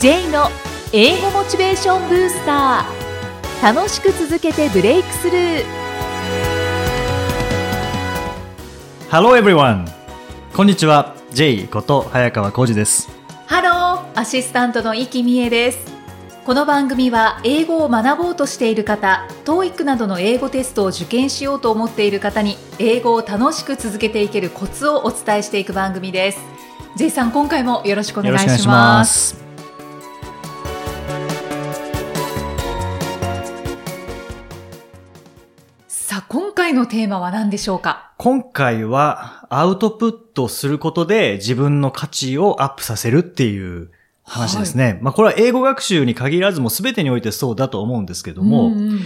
J の英語モチベーションブースター。楽しく続けてブレイクスルー。Hello everyone! こんにちは、J こと早川浩二です。ハローアシスタントの生きみえです。この番組は英語を学ぼうとしている方 TOEIC などの英語テストを受験しようと思っている方に英語を楽しく続けていけるコツをお伝えしていく番組です。J さん今回もよろしくお願いします回のテーマは何でしょうか？今回はアウトプットすることで自分の価値をアップさせるっていう話ですね。まあこれは英語学習に限らずも全てにおいてそうだと思うんですけども、んん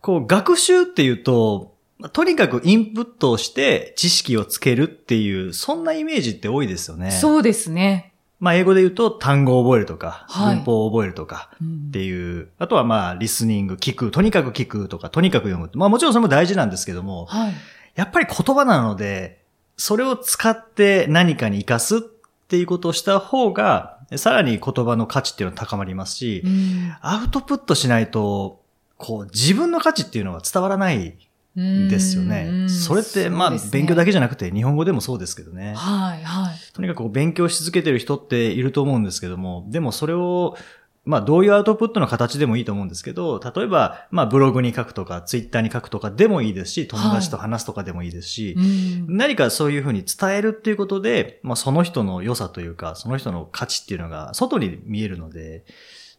こう学習っていうと、とにかくインプットをして知識をつけるっていう、そんなイメージって多いですよね。そうですね、まあ英語で言うと単語を覚えるとか、はい。文法を覚えるとか、っていう、あとはまあ、リスニング、聞く、とにかく聞くとか、とにかく読む。まあもちろんそれも大事なんですけども、はい。やっぱり言葉なので、それを使って何かに活かすっていうことをした方が、さらに言葉の価値っていうのは高まりますし、うん。アウトプットしないと、こう、自分の価値っていうのは伝わらないんですよね。うん。それって、まあ、勉強だけじゃなくて、日本語でもそうですけどね。はいはいとにかく勉強し続けてる人っていると思うんですけども、でもそれを、まあどういうアウトプットの形でもいいと思うんですけど、例えば、まあブログに書くとか、ツイッターに書くとかでもいいですし、友達と話すとかでもいいですし、うん。何かそういうふうに伝えるっていうことで、まあその人の良さというか、その人の価値っていうのが外に見えるので、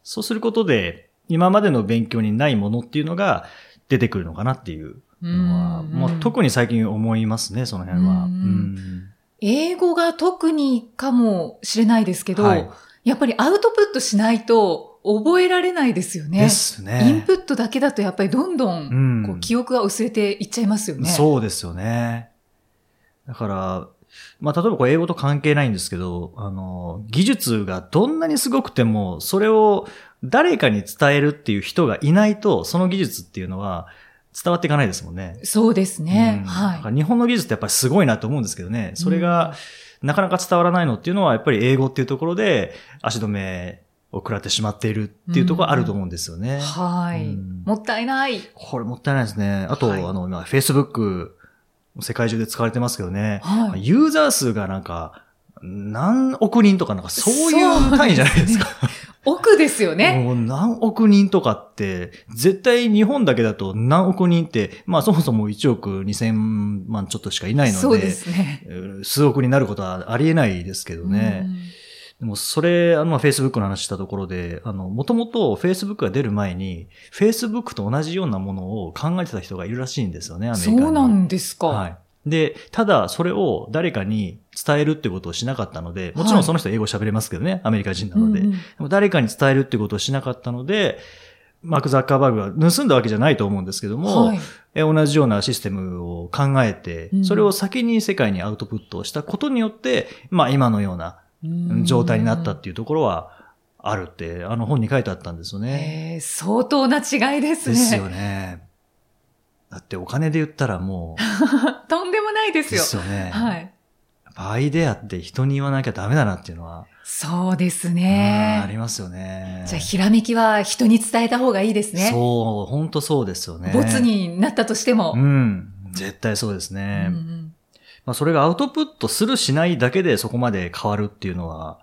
そうすることで、今までの勉強にないものっていうのが出てくるのかなっていうのは、うんもう特に最近思いますね、その辺は。うん。うん英語が特にかもしれないですけど、はいやっぱりアウトプットしないと覚えられないですよね。ですね。インプットだけだとやっぱりどんどうんんこう記憶が薄れていっちゃいますよね。そうですよね。だから、まあ、例えばこれ英語と関係ないんですけど、あの、技術がどんなにすごくても、それを誰かに伝えるっていう人がいないと、その技術っていうのは伝わっていかないですもんね。そうですね。うんだはから日本の技術ってやっぱりすごいなと思うんですけどね。それがなかなか伝わらないのっていうのは、やっぱり英語っていうところで足止めを食らってしまっているっていうところがあると思うんですよね。い。はい、うんもったいない。これもったいないですね。あと、はいあの、今、Facebook、世界中で使われてますけどね。はいユーザー数がなんか、何億人とかなんかそういう単位じゃないですか。奥ですよね。もう何億人とかって、絶対日本だけだと何億人って、まあそもそも1億2000万ちょっとしかいないので、そうですね。えー数億になることはありえないですけどね。うんでもそれ、あの、まあ Facebook の話したところで、あの、もともと Facebook が出る前に、Facebook と同じようなものを考えてた人がいるらしいんですよね、アメリカに。そうなんですか。はい。で、ただ、それを誰かに伝えるってことをしなかったので、もちろんその人英語喋れますけどね、アメリカ人なので。うんうんでも誰かに伝えるってことをしなかったので、マーク・ザッカーバーグが盗んだわけじゃないと思うんですけども、はい。え同じようなシステムを考えてう、んそれを先に世界にアウトプットをしたことによって、まあ今のような状態になったっていうところはあるって、あの本に書いてあったんですよね。えー相当な違いですね。ですよね。だってお金で言ったらも とんでもないでう、ですよ。すよね。はい。アイデアって人に言わなきゃダメだなっていうのは、そうですうんあね。りますよね。じゃあ、ひらめきは人に伝えた方がいいですね。そう、本当そうですよね。ボツになったとしても。うん。絶対そうですうね。んうんまあ、それがアウトプットするしないだけでそこまで変わるっていうのは、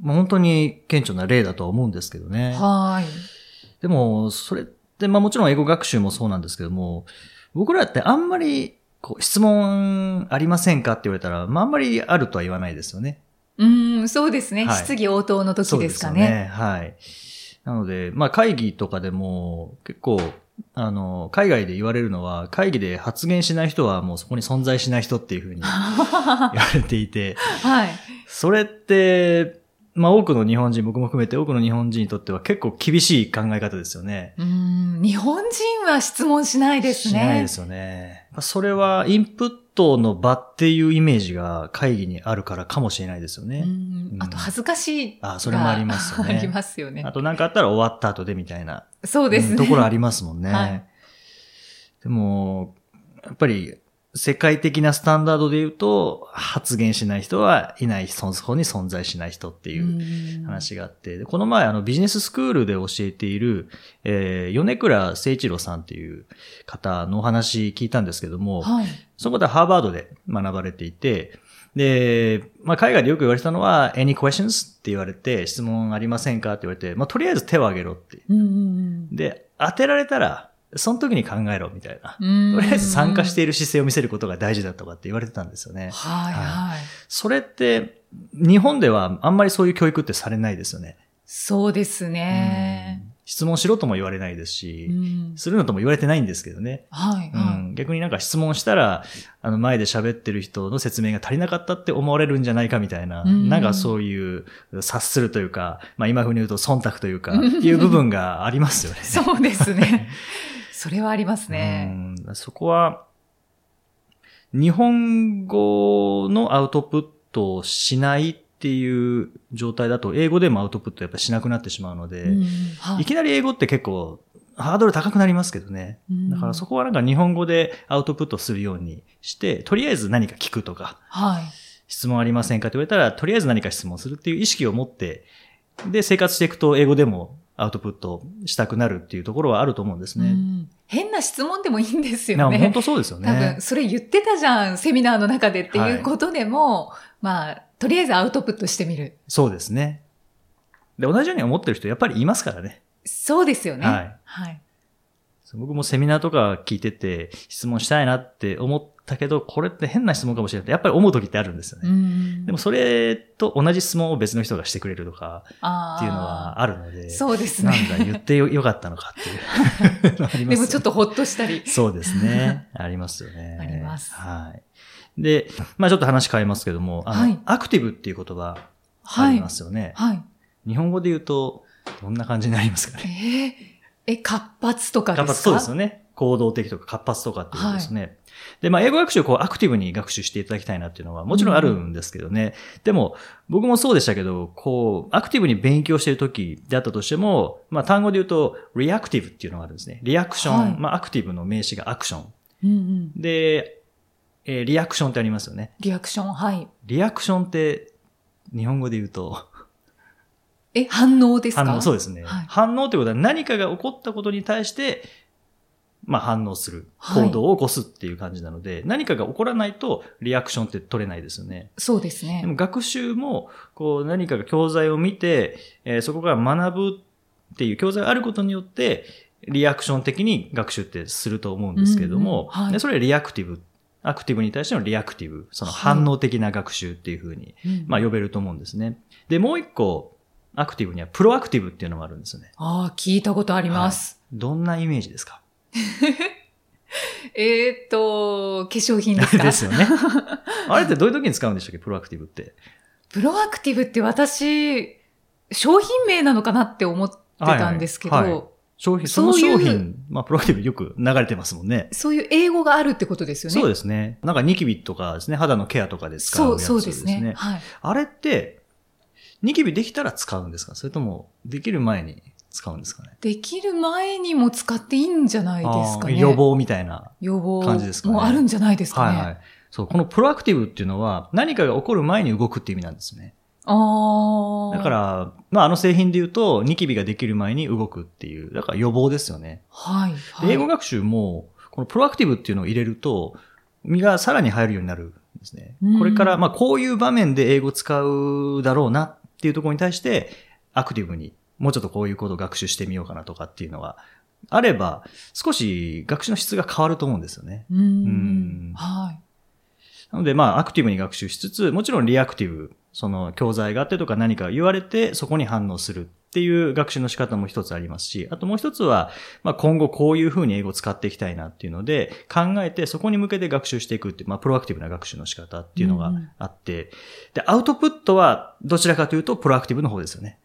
まあ、本当に顕著な例だとは思うんですけどね。はい。でも、それって、まあもちろん英語学習もそうなんですけども、僕らってあんまり、こう、質問ありませんかって言われたら、まああんまりあるとは言わないですよね。うん、そうですね。はい質疑応答の時ですかね。よね。はい。なので、まあ会議とかでも、結構、あの、海外で言われるのは、会議で発言しない人はもうそこに存在しない人っていうふうに言われていて、はい。それって、まあ多くの日本人、僕も含めて多くの日本人にとっては結構厳しい考え方ですよね。うん、日本人は質問しないですね。しないですよね。それはインプットの場っていうイメージが会議にあるからかもしれないですよね。うんあと恥ずかしいが。あそれもありますよね ありますよねあ。と何かあったら終わった後でみたいな、そうですね。うんところありますもんね。はいでも、やっぱり、世界的なスタンダードで言うと、発言しない人はいない、そこに存在しない人っていう話があって、でこの前あのビジネススクールで教えている、えー、米倉誠一郎さんっていう方のお話聞いたんですけども、はい。そこでハーバードで学ばれていて、で、まあ、海外でよく言われたのは、any questions? って言われて、質問ありませんかって言われて、まあ、とりあえず手を挙げろって。で、当てられたら、その時に考えろみたいな。うん。とりあえず参加していいる姿勢を見せることが大事だとかって言われてたんですよね。はいはい。それって、日本ではあんまりそういう教育ってされないですよね。そうですね。うん質問しろとも言われないですうし、ん。するのとも言われてないんですけどね。はいはうん、逆になんか質問したら、あの前で喋ってる人の説明が足りなかったって思われるんじゃないかみたいな、うんなんかそういう察するというか、まあ今風に言うと忖度というか、っ ていう部分がありますよね。い。そうですね。それはありますね。うんそこは、日本語のアウトプットをしないっていう状態だと、英語でもアウトプットやっぱしなくなってしまうので、うんはいきなり英語って結構ハードル高くなりますけどね。うんだからそこはなんか日本語でアウトプットするようにして、とりあえず何か聞くとか、はい。質問ありませんかって言われたら、とりあえず何か質問するっていう意識を持って、で、生活していくと英語でもアウトプットしたくなるっていうところはあると思うんですね。うん変な質問でもいいんですよいや本ね。当そうですよ多分、ね。それ言ってたじゃん、セミナーの中でってはいいうことでも、まあ、とりあえずアウトプットしてみる。そうですね。で、同じように思ってる人やっぱりいますからね。そうですよね。はい。はい。僕もセミナーとか聞いてて質問したいなって思ったけど、これって変な質問かもしれないってやっぱり思う時ってあるんですよね。うんでもそれと同じ質問を別の人がしてくれるとかっていうのはあるので、そうですなんね。だ言ってよよかったのかっていうの ありますでもちょっとほっとしたり。そうですね。ありますよね。ありますはい。で、まあちょっと話変えますけども、あの、はいアクティブっていう言葉あはいりま。すよね。はい。日本語で言うと、どんな感じになりますかね？えー？え、活発とかですか？活発そうですよね。行動的とか活発とかっていうことですね。で、まあ、英語学習をこうアクティブに学習していただきたいなっていうのはもちろんあるんですけどね。でも、僕もそうでしたけど、こう、アクティブに勉強している時であったとしても、まあ、単語で言うと、リアクティブっていうのがあるんですね。リアクション。はいまあ、アクティブの名詞がアクション。うんうん。で、えーリアクションってありますよね。リアクション、はい。リアクションって、日本語で言うと、え、反応ですか？反応、そうですね。はい反応ということは何かが起こったことに対して、まあ反応する。はい行動を起こすっていう感じなので、何かが起こらないとリアクションって取れないですよね。そうですねで。も学習も、こう何かが教材を見て、えーそこから学ぶっていう教材があることによって、リアクション的に学習ってすると思うんですけれども、うんうんはいでそれは reactive。アクティブに対しての reactive。その反応的な学習っていうふうに、うんまあ呼べると思うんですね。で、もう一個、アクティブには proactive っていうのもあるんですよね。ああ、聞いたことあります。どんなイメージですか？えーっと、化粧品ですか？ですよね。あれってどういう時に使うんでしたっけ？プロアクティブって。プロアクティブって私、商品名なのかなって思ってたんですけど、はいはい商品、その商品、まあプロアクティブよく流れてますもんね。そういう英語があるってことですよね。そうですね。なんかニキビとかですね、肌のケアとかで使うそう、やつですね。そうですね。はい。あれって、ニキビできたら使うんですか？それとも、できる前に使うんですかねできる前にも使っていいんじゃないですかね。予。防みたいな。予防感じですかねもあるんじゃないですかね。はいはい。そう、このプロアクティブっていうのは、何かが起こる前に動くっていう意味なんですね。ああ。だか、ら、まあ、あの製品で言うと、ニキビができる前に動くっていう、だから予防ですよね。はい、ではい。英語学習も、このプロアクティブっていうのを入れると、身がさらに入るようになるんですねうん。これから、まあ、こういう場面で英語を使うだろうなっていうところに対して、アクティブに、もうちょっとこういうことを学習してみようかなとかっていうのがあれば、少し学習の質が変わると思うんですよね。うんうんはい。なので、まあ、アクティブに学習しつつ、もちろんリアクティブ、その教材があってとか何か言われて、そこに反応するっていう学習の仕方も一つありますし、あともう一つは、まあ、今後こういうふうに英語を使っていきたいなっていうので、考えてそこに向けて学習していくっていう、まあ、プロアクティブな学習の仕方っていうのがあって、で、アウトプットはどちらかというと、プロアクティブの方ですよね。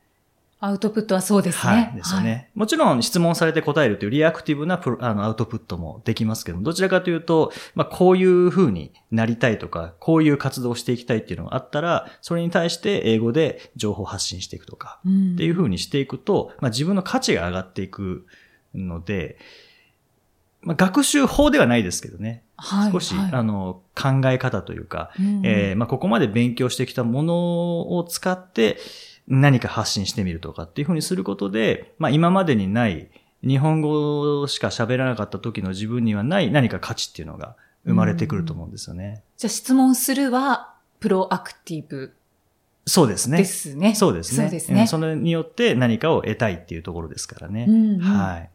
アウトプットはそうですね。はい。ですよね。もちろん質問されて答えるというリアクティブなプロあのアウトプットもできますけども、どちらかというと、まあ、こういう風になりたいとか、こういう活動をしていきたいっていうのがあったら、それに対して英語で情報を発信していくとか、うんっていう風にしていくと、まあ、自分の価値が上がっていくので、まあ、学習法ではないですけどね。はい。少し、はいあの、考え方というか、うんえーまあ、ここまで勉強してきたものを使って何か発信してみるとかっていうふうにすることで、まあ、今までにない日本語しか喋らなかった時の自分にはない何か価値っていうのが生まれてくると思うんですよね。じゃあ質問するは、プロアクティブそうですね。ですね。そうですね。そうですねんそれによって何かを得たいっていうところですからね。うんうんはい。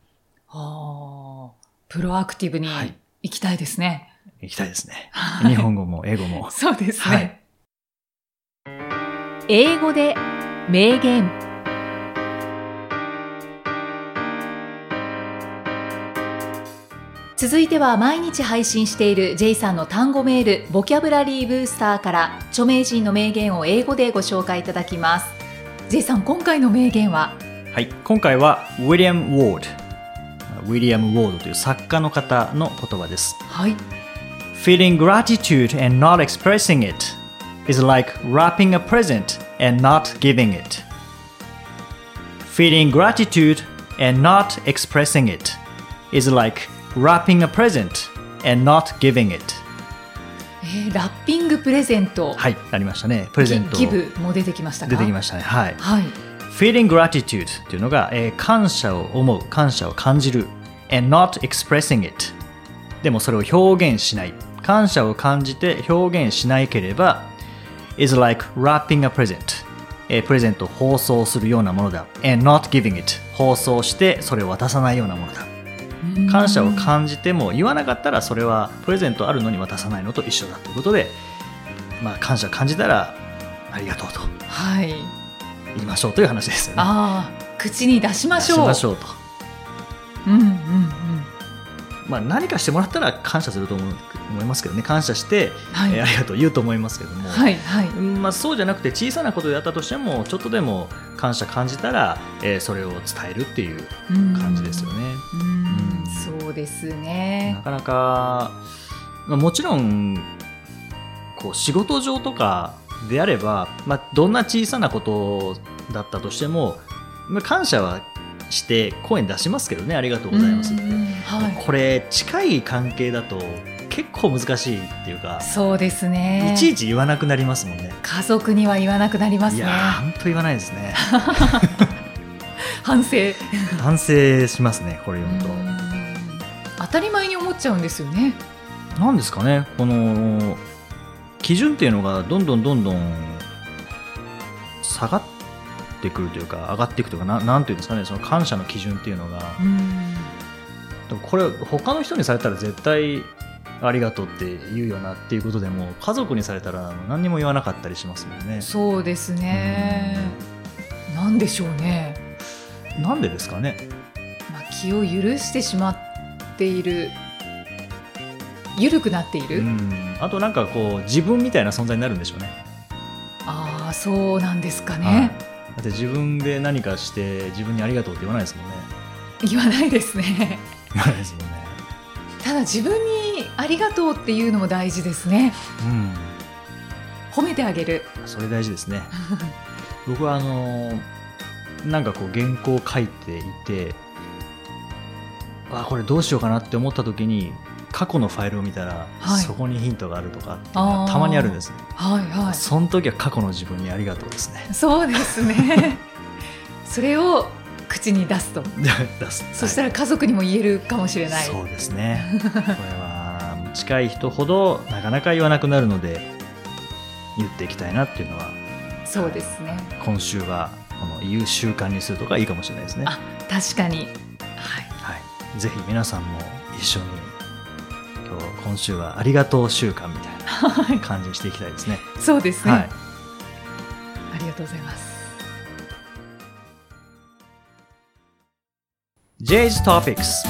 ああ、プロアクティブにはい行きたいですね。行きたいですね。はい日本語も英語も。そうですはねい。英語で名言。続いては毎日配信している J さんの単語メールボキャブラリーブースターから著名人の名言を英語でご紹介いただきます J さん今回の名言は？はい。今回は、ウィリアム・ウォード。ウィリアム・ウォードという作家の方の言葉です。はい Feeling gratitude and not expressing it is like wrapping a present and not giving it. Feeling gratitude and not expressing it is like wrapping a present and not giving it. えーラッピングプレゼントはい、ありましたね。プレゼント。ギギブも出てきましたか出てきましたね。はい。はい feeling gratitude っていうのが、えー感謝を思う、感謝を感じる。and not expressing it でもそれを表現しない。感謝を感じて表現しないければ is like wrapping a present えープレゼントを包装するようなものだ。and not giving it 包装してそれを渡さないようなものだ。感謝を感じても言わなかったらそれはプレゼントあるのに渡さないのと一緒だということで、まあ感謝を感じたらありがとうとはい言いましょうという話ですよね。ああ口に出しましょうしましょうと。うんうんうんまあ、何かしてもらったら感謝すると思う思いますけどね。感謝して、はい。えーありがとう言うと思いますけども、はいはい。うんまあ、そうじゃなくて小さなことであったとしてもちょっとでも感謝感じたら、えーそれを伝えるっていう感じですよね。うん。うん。そうですね。なかなか、まあ、もちろんこう仕事上とかであれば、まあ、どんな小さなことだったとしても、まあ、感謝はして声に出しますけどねありがとうございますって。うんはいこれ近い関係だと結構難しいっていうか、そうですねいちいち言わなくなりますもんね。家族には言わなくなりますねいやー、本当言わないですね。反省反省しますね、これ読むと。うん当たり前に思っちゃうんですよねなんですかね、この基準っていうのがどんどんどんどん下がってくるというか、上がっていくというか、ななんていうんですかね、その感謝の基準っていうのが、うん。でもこれ、他の人にされたら絶対ありがとうって言うよなっていうことでも、家族にされたら何にも言わなかったりしますもんね。そうですね。なんでしょうね、なんでですかね。まあ、気を許してしまっている。緩くなっている、うん、あとなんかこう自分みたいな存在になるんでしょうね。ああそうなんですかはい。ね、だって自分で何かして自分にありがとうって言わないですもんね。言わないですね言わないですもんね。ただ自分にありがとうっていうのも大事ですね褒めてあげるうん、それ大事ですね。僕はあのーなんかこう原稿を書いていて、あこれどうしようかなって思った時に過去のファイルを見たら、はいそこにヒントがあるとかっていうのがたまにあるんですね。はいはその時は過去の自分にありがとうですね。いそうですね それを口に出すと 出す。そしたら家族にも言えるかもしれない、そうですね。これは近い人ほどなかなか言わなくなるので言っていきたいなっていうのはそうですね今週はこの言う習慣にするとかいいかもしれないですね。あ確かにはいはい。ぜひ皆さんも一緒に今週はありがとう習慣みたいな感じにしていきたいですね。そうですね、はい。ありがとうございます J's Topics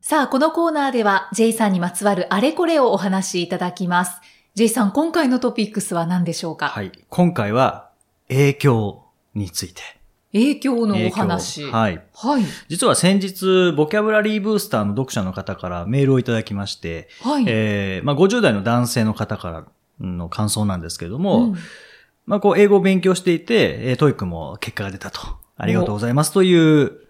さあこのコーナーでは J さんにまつわるあれこれをお話しいただきます J さん今回のトピックスは何でしょうか、はい。今回は影響について。影響のお影話響。はい。はい。実は先日、ボキャブラリーブースターの読者の方からメールをいただきまして、はい、えーまあ、50代の男性の方からの感想なんですけれども、うん。まあ、こう、英語を勉強していて、えー TOEIC も結果が出たと。ありがとうございますという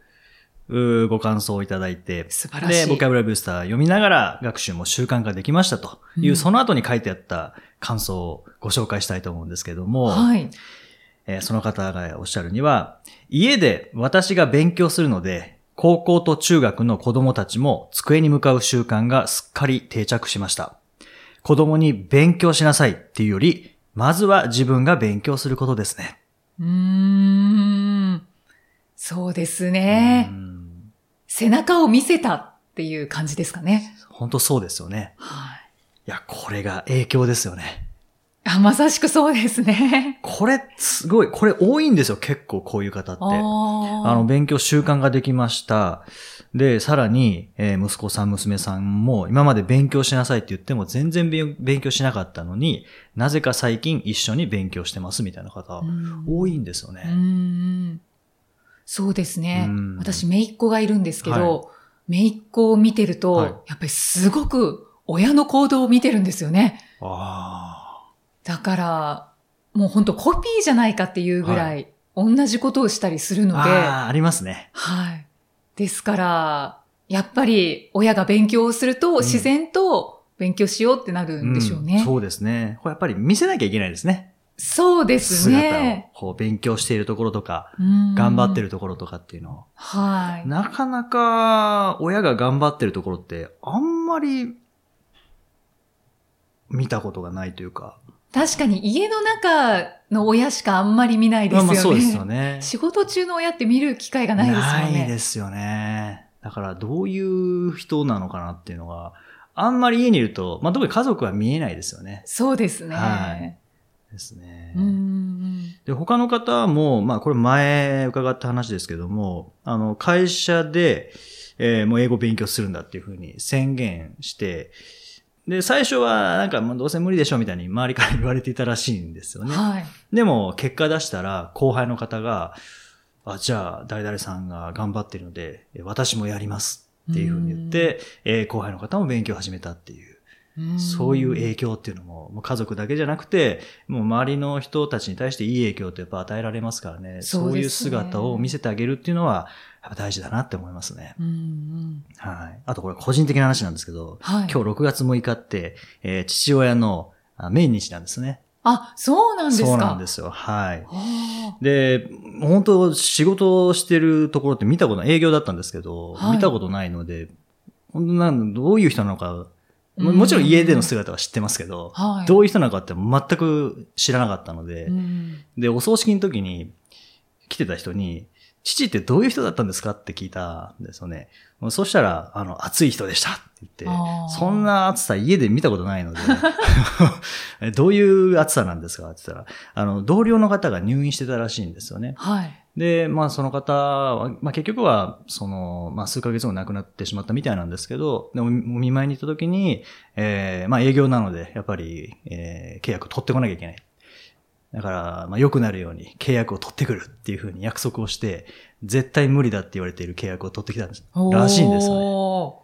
うーご感想をいただいて、素晴らしい。で、ボキャブラリーブースター読みながら学習も習慣化できましたという、うん。その後に書いてあった感想をご紹介したいと思うんですけども、はい。えーその方がおっしゃるには、家で私が勉強するので、高校と中学の子供たちも机に向かう習慣がすっかり定着しました。子供に勉強しなさいっていうより、まずは自分が勉強することですね。うーん。そうですねう。ん背中を見せたっていう感じですかね。本当そうですよね。はい。いや、これが影響ですよね。あ、まさしくそうですね。これ、すごい、これ多いんですよ、結構こういう方って。あの、勉強習慣ができました。で、さらに、えー息子さん、娘さんも、今まで勉強しなさいって言っても全然勉勉強しなかったのに、なぜか最近一緒に勉強してますみたいな方、うん多いんですようね。んそうですねうん。私、姪っ子がいるんですけはど、姪っ子を見てると、はいやっぱりすごく親の行動を見てるんですよね。あだから、もう本当コピーじゃないかっていうぐらい、同じことをしたりするーので、あー、ありますね。はい。ですから、やっぱり親が勉強をすると自然と勉強しようってなるんでしょうね。んそうですね。これやっぱり見せなきゃいけないですね。そうです姿ね。を。こう、勉強しているところとか、うん頑張ってるところとかっていうのを。はい。なかなか親が頑張ってるところってあんまり見たことがないというか。確かに家の中の親しかあんまり見ないですよね。まあまあそうですよね。仕事中の親って見る機会がないですよね。ないですよね。だからどういう人なのかなっていうのが、あんまり家にいると、まあ特に家族は見えないですよね。そうですね。はいですね。で、他の方も、まあこれ前伺った話ですけども、あの、会社で、えーもう英語勉強するんだっていうふうに宣言して、で、最初はなんかもうどうせ無理でしょみたいに周りから言われていたらしいんですよね。うんはい。でも結果出したら後輩の方が、あ、じゃあ誰々さんが頑張ってるので、え私もやりますっていうふうに言って、えー後輩の方も勉強を始めたっていう。んそういう影響っていうのも、もう家族だけじゃなくて、もう周りの人たちに対していい影響ってやっぱ与えられますからね。そそうねいう姿を見せてあげるっていうのは、やっぱ大事だなって思いますね。うんうんはい。あとこれ個人的な話なんですけど、はい。今日6月6日って、えー父親のあ命日なんですね。あ、そうなんですか。そうなんですよ。はい。あで、本当仕事をしてるところって見たことない、営業だったんですけど、はい見たことないので、本当なんどういう人なのか、もうんもちろん家での姿は知ってますけど、ーはい。どういう人なのかって全く知らなかったので、うんで、お葬式の時に来てた人に、父ってどういう人だったんですか？って聞いたんですよね。そしたら、あの、熱い人でしたって言ってそんな暑さ家で見たことないので、えどういう暑さなんですか？って言ったら、あの、同僚の方が入院してたらしいんですよね。はい。で、まあその方は、まあ結局は、その、まあ数ヶ月後亡くなってしまったみたいなんですけど、でもお見舞いに行った時に、えー、まあ営業なので、やっぱり、えー、契約を取ってこなきゃいけない。だから、まあ良くなるように契約を取ってくるっていうふうに約束をして、絶対無理だって言われている契約を取ってきたんです。らしいんですよね。お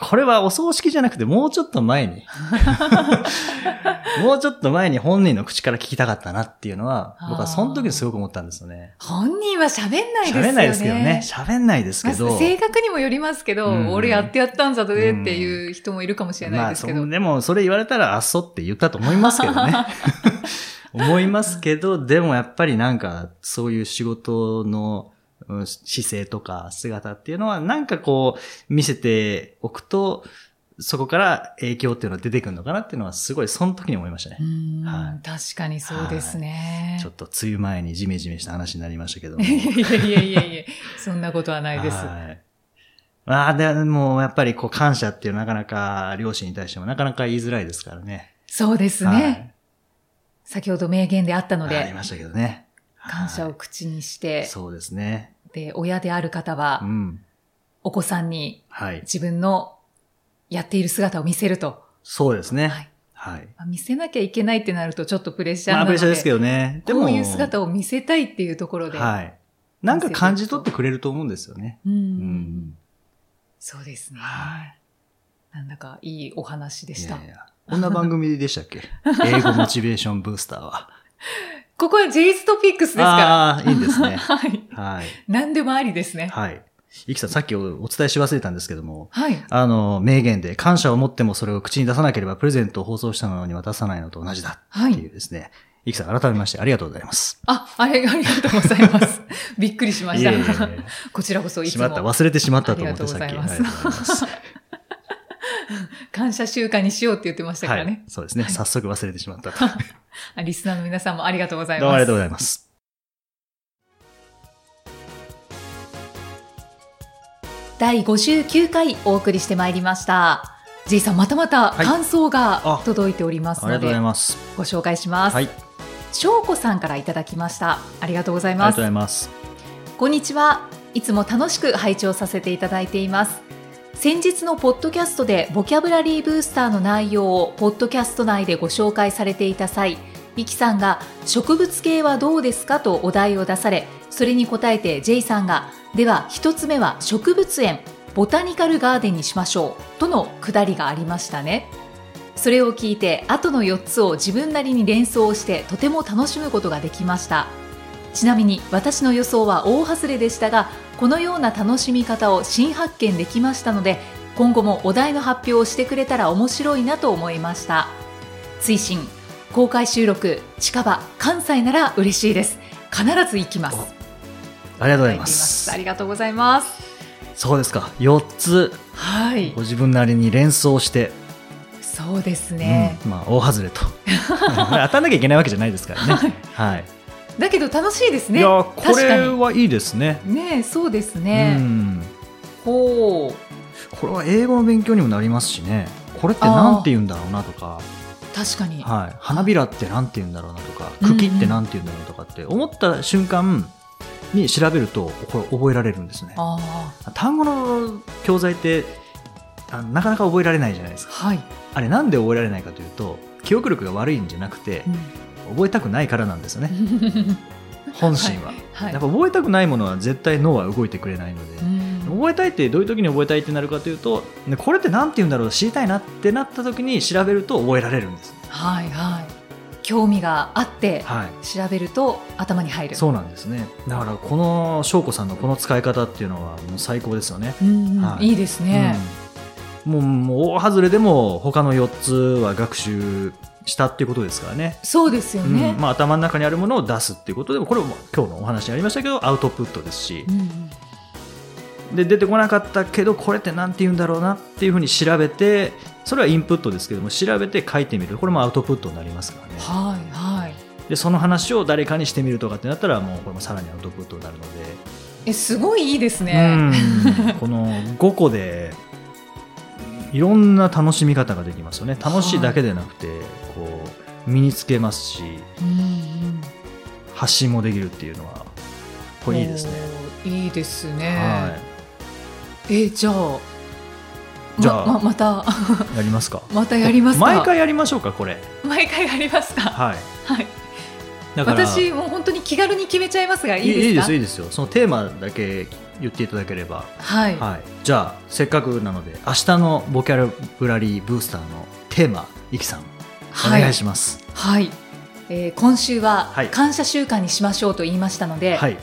これはお葬式じゃなくてもうちょっと前に、もうちょっと前に本人の口から聞きたかったなっていうのは、僕はその時にすごく思ったんですよね。ー本人は喋んないですよね。喋んないですけどね。喋んないですけど。まあ性格にもよりますけど、うん俺やってやったんだぜっていう人もいるかもしれないですけど。まあそ、でも、それ言われたら、あっそって言ったと思いますけどね。思いますけど、でもやっぱりなんか、そういう仕事のうん姿勢とか姿っていうのは、なんかこう、見せておくと、そこから影響っていうのが出てくるのかなっていうのは、すごい、その時に思いましたねう。んはい確かにそうですね。ちょっと梅雨前にジメジメした話になりましたけども。いやいやいやいや、そんなことはないです。はい。まあ、でも、やっぱりこう、感謝っていうなかなか、両親に対してもなかなか言いづらいですからね。そうですね。はい先ほど名言であったので、ありましたけどね。感謝をは口にしいて、そうですね。で、親である方うは、ん。お子さんにはい。自分のやっている姿を見せると。そうですね。はいはい。まあ見せなきゃいけないってなるとちょっとプレッシャーまあ、なので、プレッシャーですけどね。でも、こういう姿を見せたいっていうところで。はい。なんか感じ取ってくれると思うんですよね。うんうん。そうですね。はいなんだかいいお話でした。いやいやこんな番組でしたっけ？英語モチベーションブースターは。ここは J ストピックスですから。ああ、いいですね。はい。はい。何でもありですね。はい。イキさん、さっきおお伝えし忘れたんですけども、はい。あの、名言で、感謝を持ってもそれを口に出さなければ、プレゼントを放送したのに渡さないのと同じだはい。っていうですね。イキさん、改めましてありがとうございます。あ、あれ、ありがとうございます。びっくりしました。いえいえ こちらこそいつもしまった、忘れてしまったと思ってさっき。ありがとうございます。感謝習慣にしようって言ってましたかはいらね。。そうですね。はい早速忘れてしまったと。あ リスナーの皆さんもありがとうございます。どうもありがとうございます。第59回お送りしてまいりました。J さん、またまたはい感想があ届いておりますので、ありがとうございます。ご紹介します。はい。翔子さんからいただきました。ありがとうございますありがとうござ。います。こんにちは。いつも楽しく拝聴させていただいています。先日のポッドキャストでボキャブラリーブースターの内容をポッドキャスト内でご紹介されていた際、イキさんが植物系はどうですかとお題を出され、それに答えて J さんが、では一つ目は植物園、ボタニカルガーデンにしましょうとのくだりがありましたね。それを聞いて後の4つを自分なりに連想してとても楽しむことができました。ちなみに私の予想は大外れでしたがこのような楽しみ方を新発見できましたので今後もお題の発表をしてくれたら面白いなと思いました。追伸公開収録近場関西なら嬉しいです。必ず行きます。ありがとうございます。あ。りがとうございます。そうですか。4つ、はい。ご自分なりに連想して、そうですね、うん。まあ、大外れと。当たんなきゃいけないわけじゃないですからね。はい。だけど楽しいですね。いや、これはいいですね。に。ねそうですうね、う。これは英語の勉強にもなりますしね。これってなんて言うんだろうなとか、確かに、はい。花びらってなんて言うんだろうなとか、うんうん茎ってなんて言うんだろうとかって。思った瞬間に調べると、これ覚えられるんですね。あ単語の教材ってあなかなか覚えられないじゃないですか。あはい、あれなんで覚えられないかというと、記憶力が悪いんじゃなくて、覚えたくないからなんですよね。本心は。はいやっぱ覚えたくないものは絶対脳は動いてくれないので、うん覚えたいってどういう時に覚えたいってなるかというと、ねこれって何て言うんだろう知りたいなってなった時に調べると覚えられるんです。はいはい興味があってはい。調べると頭に入るそうなんですね。だからこの翔子さんのこの使い方っていうのはもう最高ですよね。はいいいですね、うんもうもう大外れでも他の4つは学習したっていうことですからね。そうですよね、うん。まあ、頭の中にあるものを出すっていうこと。でもこれも今日のお話にありましたけどアウトプットですし。うんうん。で出てこなかったけどこれって何て言うんだろうなっていうふうに調べてそれはインプットですけども調べて書いてみる。これもアウトプットになりますからね。はいはい。でその話を誰かにしてみるとかってなったらもうこれもさらにアウトプットになるので、えすごいいいですうね、ん。この5個でいろんな楽しみ方ができますよね楽しいだけでなくて、こう身につけますし発信もできるっていうのはこれいいですね。いいですね、はいえじゃあじゃあまま またやりますか。またやりますか毎回やりましょうか、これ。毎回やりますかはい。はい私もう本当に気軽に決めちゃいますがいいいいですか？いいです、いいですよ。そのテーマだけ言っていただければ。はい、はい。じゃあ、せっかくなので、明日のボキャブラリーブースターのテーマ、いきさん、お願いします。はい、えー今週ははい感謝習慣にしましょうと言いましたので、はい。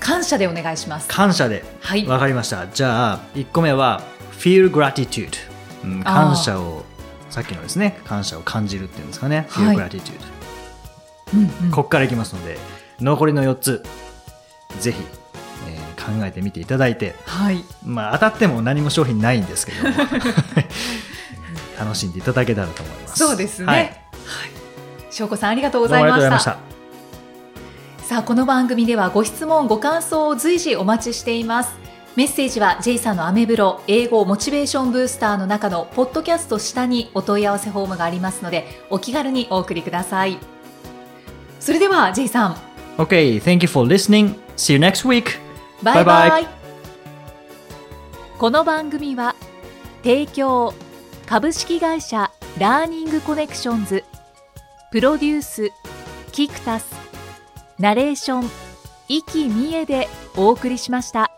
感謝でお願いします。感謝で。はい、わかりました。じゃあ、1個目は、feel gratitude。うん感謝を、さっきのですね、感謝を感じるっていうんですかね。はい feel gratitude。うんうんここからいきますので、残りの4つ、ぜひ、えー考えてみていただいて、はい、まあ、当たっても何も商品ないんですけども 楽しんでいただけたらと思います。そうですね。ははいい、翔子さんありがとうごどうもありざいました。がとうございました。さあこの番組ではご質問ご感想を随時お待ちしています。メッセージは J さんのアメブロ英語モチベーションブースターの中のポッドキャスト下にお問い合わせフォームがありますのでお気軽にお送りください。それでは J さん Okay, thank you for listening. See you next week. バイバイこの番組は提供株式会社ラーニングコネクションズプロデュースキクタスナレーション生きみえでお送りしました。